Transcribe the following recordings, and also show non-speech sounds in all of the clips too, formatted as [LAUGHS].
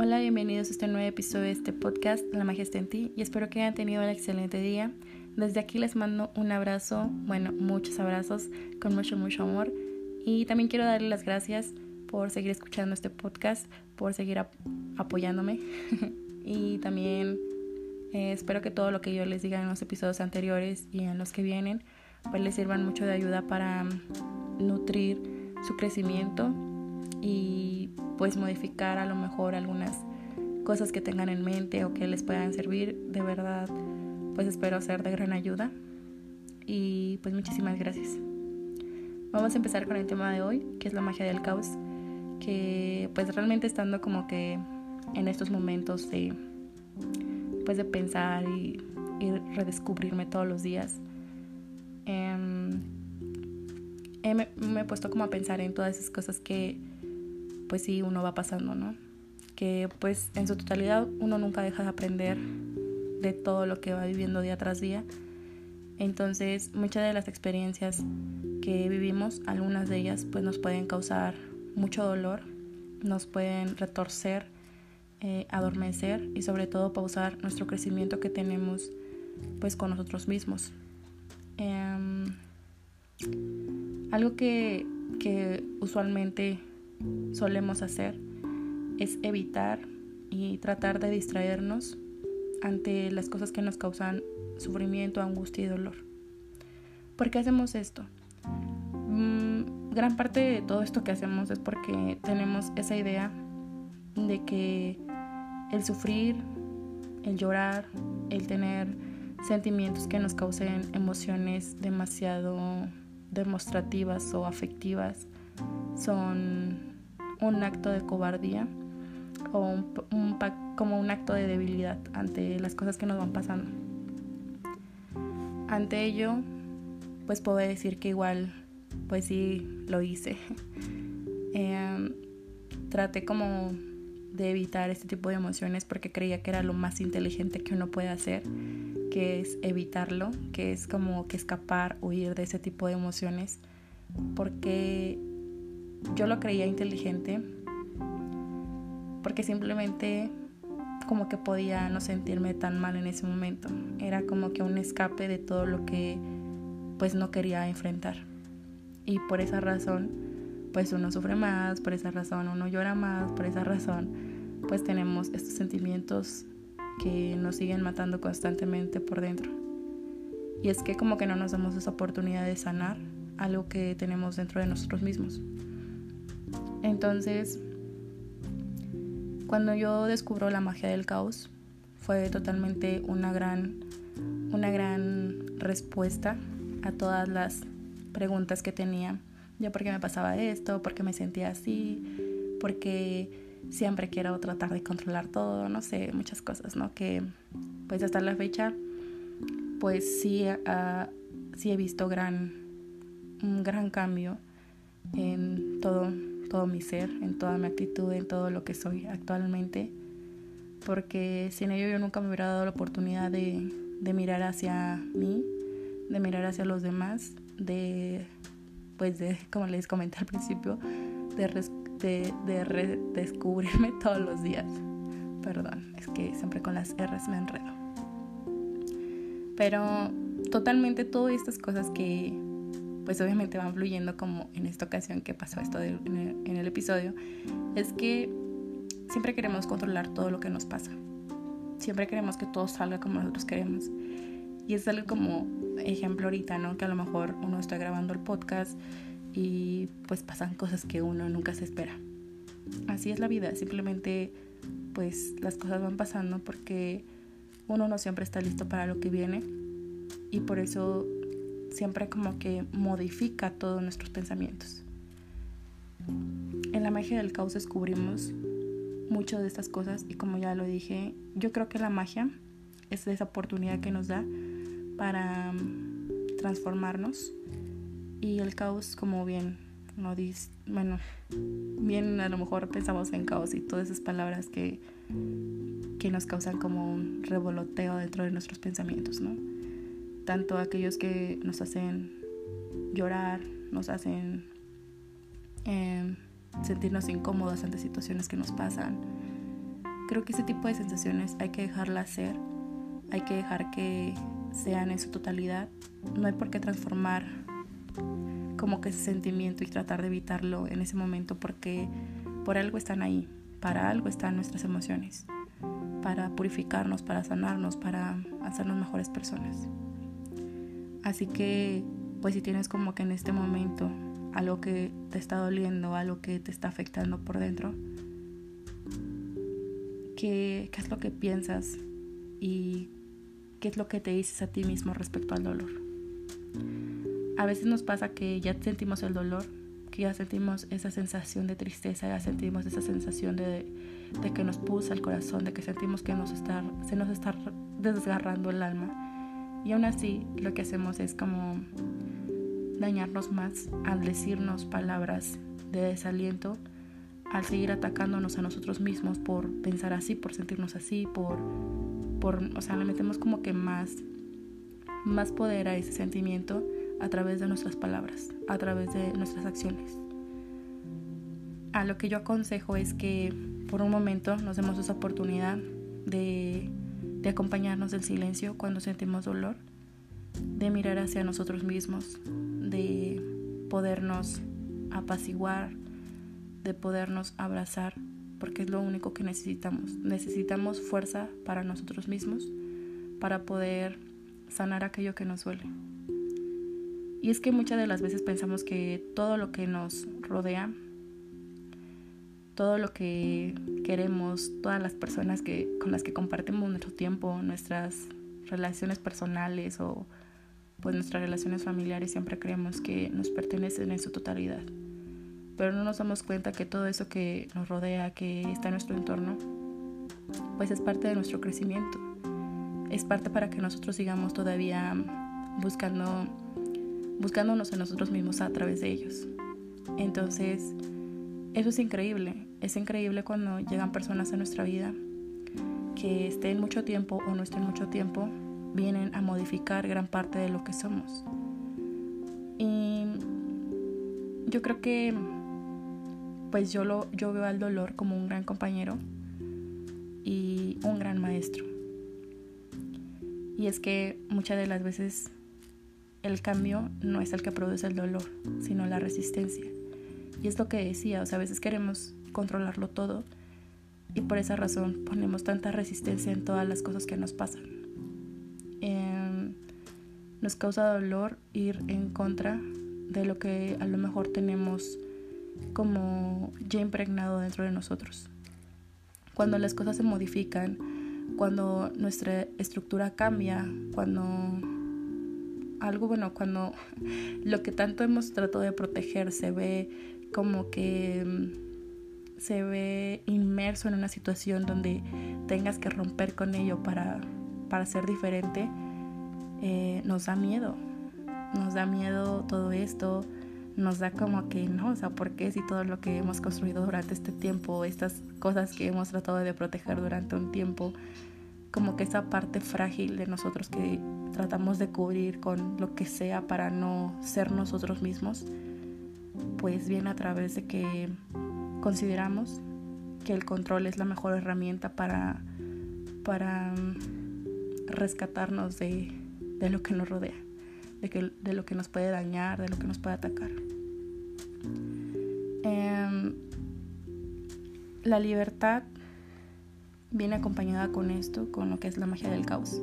Hola, bienvenidos a este nuevo episodio de este podcast, La magia en ti, y espero que hayan tenido un excelente día. Desde aquí les mando un abrazo, bueno, muchos abrazos, con mucho, mucho amor. Y también quiero darles las gracias por seguir escuchando este podcast, por seguir apoyándome. [LAUGHS] y también eh, espero que todo lo que yo les diga en los episodios anteriores y en los que vienen, pues les sirvan mucho de ayuda para nutrir su crecimiento y pues modificar a lo mejor algunas cosas que tengan en mente o que les puedan servir. De verdad, pues espero ser de gran ayuda. Y pues muchísimas gracias. Vamos a empezar con el tema de hoy, que es la magia del caos. Que pues realmente estando como que en estos momentos de pues de pensar y, redescubrirme todos los días. Me, me he puesto como a pensar en todas esas cosas que pues sí, uno va pasando, ¿no? Que pues en su totalidad uno nunca deja de aprender de todo lo que va viviendo día tras día. Entonces, muchas de las experiencias que vivimos, algunas de ellas pues nos pueden causar mucho dolor, nos pueden retorcer, eh, adormecer y sobre todo pausar nuestro crecimiento que tenemos pues con nosotros mismos. Em, algo que, que usualmente solemos hacer es evitar y tratar de distraernos ante las cosas que nos causan sufrimiento, angustia y dolor. ¿Por qué hacemos esto? Mm, gran parte de todo esto que hacemos es porque tenemos esa idea de que el sufrir, el llorar, el tener sentimientos que nos causen emociones demasiado demostrativas o afectivas son un acto de cobardía o un, como un acto de debilidad ante las cosas que nos van pasando. Ante ello, pues puedo decir que igual, pues sí, lo hice. [LAUGHS] Em, traté como de evitar este tipo de emociones porque creía que era lo más inteligente que uno puede hacer, que es evitarlo, que es como que escapar, huir de ese tipo de emociones, porque yo lo creía inteligente porque simplemente como que podía no sentirme tan mal en ese momento. Era como que un escape de todo lo que pues no quería enfrentar. Y por esa razón pues uno sufre más, por esa razón uno llora más, por esa razón pues tenemos estos sentimientos que nos siguen matando constantemente por dentro. Y es que como que no nos damos esa oportunidad de sanar algo que tenemos dentro de nosotros mismos. Entonces, cuando yo descubro la magia del caos, fue totalmente una gran, una gran respuesta a todas las preguntas que tenía. Yo por qué me pasaba esto, por qué me sentía así, porque siempre quiero tratar de controlar todo, no sé, muchas cosas, ¿no? Que pues hasta la fecha, pues sí, uh, sí he visto gran, un gran cambio en todo todo mi ser, en toda mi actitud, en todo lo que soy actualmente, porque sin ello yo nunca me hubiera dado la oportunidad de, mirar hacia mí, de mirar hacia los demás, de, pues de, como les comenté al principio, de, de, de redescubrirme [LAUGHS] todos los días. Perdón, es que siempre con las R's me enredo. Pero totalmente todas estas cosas que, pues obviamente van fluyendo como en esta ocasión que pasó esto en, el, episodio, es que siempre queremos controlar todo lo que nos pasa. Siempre queremos que todo salga como nosotros queremos. Y es algo como ejemplo ahorita, ¿no? Que a lo mejor uno está grabando el podcast y pues pasan cosas que uno nunca se espera. Así es la vida, simplemente pues las cosas van pasando porque uno no siempre está listo para lo que viene y por eso siempre como que modifica todos nuestros pensamientos. En la magia del caos descubrimos mucho de estas cosas y como ya lo dije, yo creo que la magia es esa oportunidad que nos da para mm, transformarnos y el caos como bien no dice, bueno, bien a lo mejor pensamos en caos y todas esas palabras que, que nos causan como un revoloteo dentro de nuestros pensamientos, ¿no? Tanto aquellos que nos hacen llorar, nos hacen em, sentirnos incómodos ante situaciones que nos pasan, creo que ese tipo de sensaciones hay que dejarlas ser, hay que dejar que sean en su totalidad. No hay por qué transformar como que ese sentimiento y tratar de evitarlo en ese momento porque por algo están ahí, para algo están nuestras emociones, para purificarnos, para sanarnos, para hacernos mejores personas. Así que, pues si tienes como que en este momento algo que te está doliendo, algo que te está afectando por dentro, ¿qué, qué es lo que piensas y qué es lo que te dices a ti mismo respecto al dolor? A veces nos pasa que ya sentimos el dolor, que ya sentimos esa sensación de tristeza, ya sentimos esa sensación de, de que nos pulsa el corazón, de que sentimos que nos está, se nos está desgarrando el alma. Y aún así lo que hacemos es como dañarnos más al decirnos palabras de desaliento, al seguir atacándonos a nosotros mismos por pensar así, por sentirnos así, por, por o sea, le metemos como que más, más poder a ese sentimiento a través de nuestras palabras, a través de nuestras acciones. A lo que yo aconsejo es que por un momento nos demos esa oportunidad de, de acompañarnos del silencio cuando sentimos dolor, de mirar hacia nosotros mismos, de podernos apaciguar, de podernos abrazar, porque es lo único que necesitamos. Necesitamos fuerza para nosotros mismos, para poder sanar aquello que nos duele. Y es que muchas de las veces pensamos que todo lo que nos rodea, todo lo que queremos, todas las personas que, con las que compartimos nuestro tiempo, nuestras relaciones personales o pues nuestras relaciones familiares siempre creemos que nos pertenecen en su totalidad. Pero no nos damos cuenta que todo eso que nos rodea, que está en nuestro entorno, pues es parte de nuestro crecimiento. Es parte para que nosotros sigamos todavía buscando buscándonos en nosotros mismos a través de ellos. Entonces, eso es increíble. Es increíble cuando llegan personas a nuestra vida que estén mucho tiempo o no estén mucho tiempo, vienen a modificar gran parte de lo que somos. Y yo creo que pues yo lo yo veo al dolor como un gran compañero y un gran maestro. Y es que muchas de las veces el cambio no es el que produce el dolor, sino la resistencia. Y es lo que decía, o sea, a veces queremos controlarlo todo y por esa razón ponemos tanta resistencia en todas las cosas que nos pasan. Em, nos causa dolor ir en contra de lo que a lo mejor tenemos como ya impregnado dentro de nosotros. Cuando las cosas se modifican, cuando nuestra estructura cambia, cuando algo bueno cuando [LAUGHS] lo que tanto hemos tratado de proteger se ve como que mm, se ve inmerso en una situación donde tengas que romper con ello para, para ser diferente, eh, nos da miedo. Nos da miedo todo esto, nos da como que no, o sea, ¿por qué si todo lo que hemos construido durante este tiempo, estas cosas que hemos tratado de proteger durante un tiempo, como que esa parte frágil de nosotros que tratamos de cubrir con lo que sea para no ser nosotros mismos, pues viene a través de que consideramos que el control es la mejor herramienta para, para mm, rescatarnos de, de lo que nos rodea, de, que, de lo que nos puede dañar, de lo que nos puede atacar. Em, la libertad viene acompañada con esto, con lo que es la magia del caos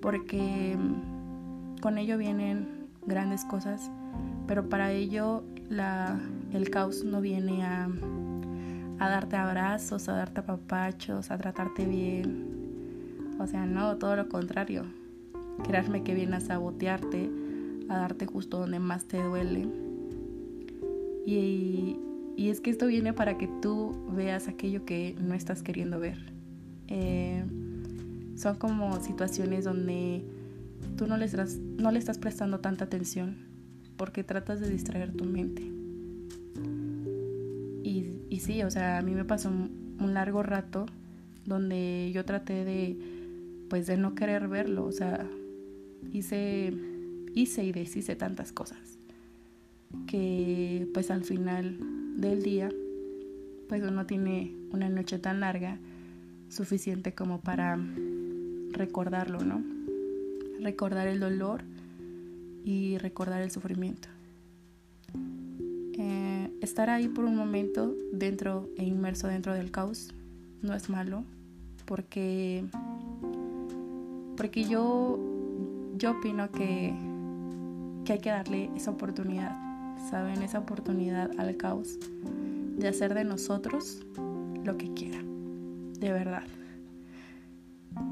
porque mm, con ello vienen grandes cosas, pero para ello el caos no viene a, darte abrazos, a darte apapachos, a tratarte bien. O sea, no, todo lo contrario. Créanme que viene a sabotearte, a darte justo donde más te duele. Y, es que esto viene para que tú veas aquello que no estás queriendo ver. Eh, son como situaciones donde tú no le, no le estás prestando tanta atención porque tratas de distraer tu mente. Y, y sí, o sea, a mí me pasó un, largo rato donde yo traté de, pues, de no querer verlo, o sea, hice, hice y deshice tantas cosas que, pues, al final del día, pues uno tiene una noche tan larga suficiente como para recordarlo, ¿no? Recordar el dolor y recordar el sufrimiento. Eh, estar ahí por un momento dentro e inmerso dentro del caos no es malo porque porque yo yo opino que, que hay que darle esa oportunidad, ¿saben? Esa oportunidad al caos de hacer de nosotros lo que quiera, de verdad.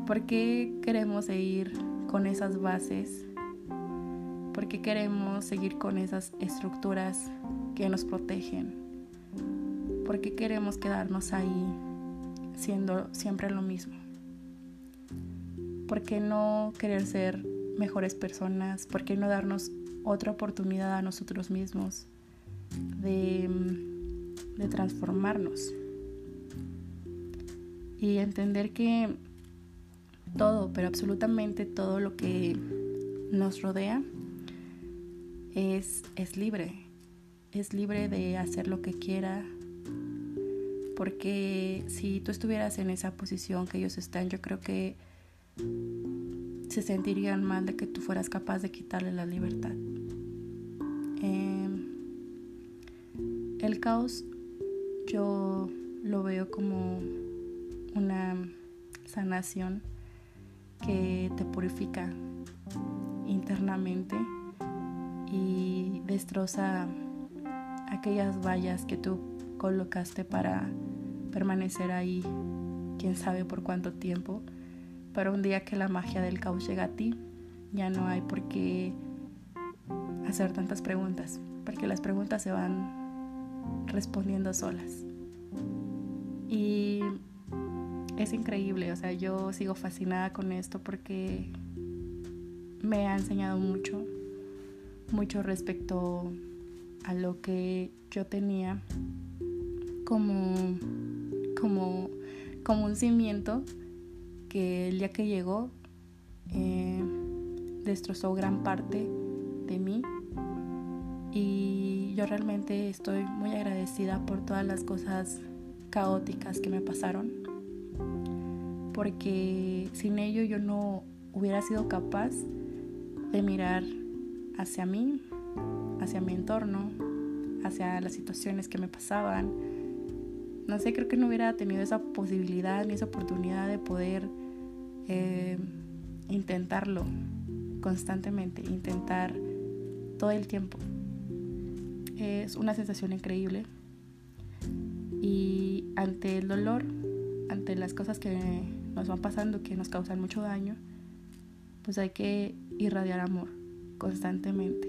¿Por qué queremos seguir con esas bases? ¿Por qué queremos seguir con esas estructuras que nos protegen? ¿Por qué queremos quedarnos ahí siendo siempre lo mismo? ¿Por qué no querer ser mejores personas? ¿Por qué no darnos otra oportunidad a nosotros mismos de, de transformarnos? Y entender que todo, pero absolutamente todo lo que nos rodea es, es libre. Es libre de hacer lo que quiera. Porque si tú estuvieras en esa posición que ellos están, yo creo que se sentirían mal de que tú fueras capaz de quitarle la libertad. Em, el caos yo lo veo como una sanación que te purifica internamente y destroza aquellas vallas que tú colocaste para permanecer ahí, quién sabe por cuánto tiempo, para un día que la magia del caos llega a ti, ya no hay por qué hacer tantas preguntas, porque las preguntas se van respondiendo solas. Y es increíble, o sea, yo sigo fascinada con esto porque me ha enseñado mucho, mucho respecto a lo que yo tenía como, como, como un cimiento que el día que llegó eh, destrozó gran parte de mí. Y yo realmente estoy muy agradecida por todas las cosas caóticas que me pasaron porque sin ello yo no hubiera sido capaz de mirar hacia mí, hacia mi entorno, hacia las situaciones que me pasaban. No sé, creo que no hubiera tenido esa posibilidad ni esa oportunidad de poder eh, intentarlo constantemente, intentar todo el tiempo. Es una sensación increíble. Y ante el dolor, ante las cosas que nos van pasando que nos causan mucho daño, pues hay que irradiar amor constantemente.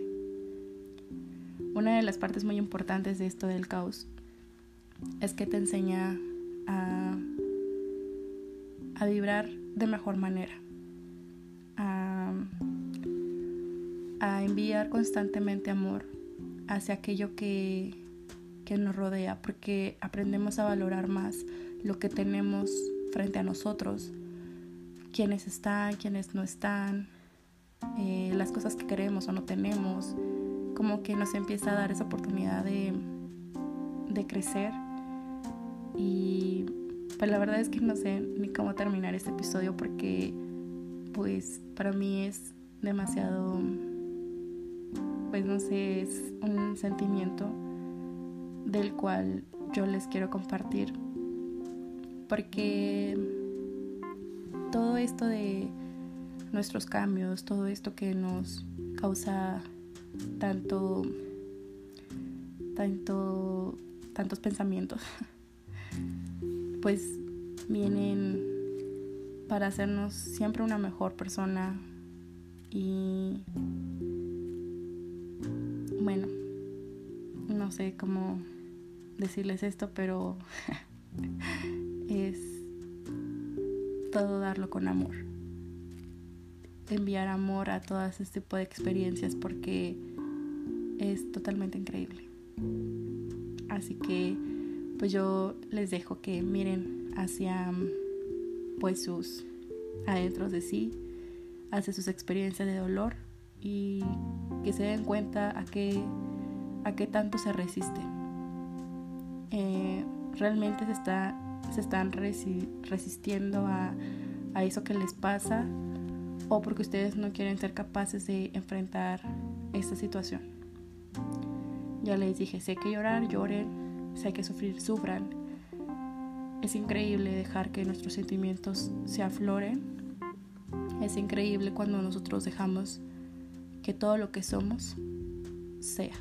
Una de las partes muy importantes de esto del caos es que te enseña a, vibrar de mejor manera, a, a enviar constantemente amor hacia aquello que, que nos rodea, porque aprendemos a valorar más lo que tenemos frente a nosotros, quiénes están, quiénes no están, eh, las cosas que queremos o no tenemos, como que nos empieza a dar esa oportunidad de, de crecer. Y pues la verdad es que no sé ni cómo terminar este episodio porque pues para mí es demasiado, pues no sé, es un sentimiento del cual yo les quiero compartir porque todo esto de nuestros cambios, todo esto que nos causa tanto, tanto, tantos pensamientos, [LAUGHS] pues vienen para hacernos siempre una mejor persona y bueno, no sé cómo decirles esto, pero [LAUGHS] es todo darlo con amor. Enviar amor a todas este tipo de experiencias porque es totalmente increíble. Así que pues yo les dejo que miren hacia pues sus adentros de sí, hacia sus experiencias de dolor y que se den cuenta a qué, a qué tanto se resiste. Eh, realmente se está se están resistiendo a, a eso que les pasa o porque ustedes no quieren ser capaces de enfrentar esta situación. Ya les dije, sé que llorar, lloren, sé que sufrir, sufran. Es increíble dejar que nuestros sentimientos se afloren. Es increíble cuando nosotros dejamos que todo lo que somos sea.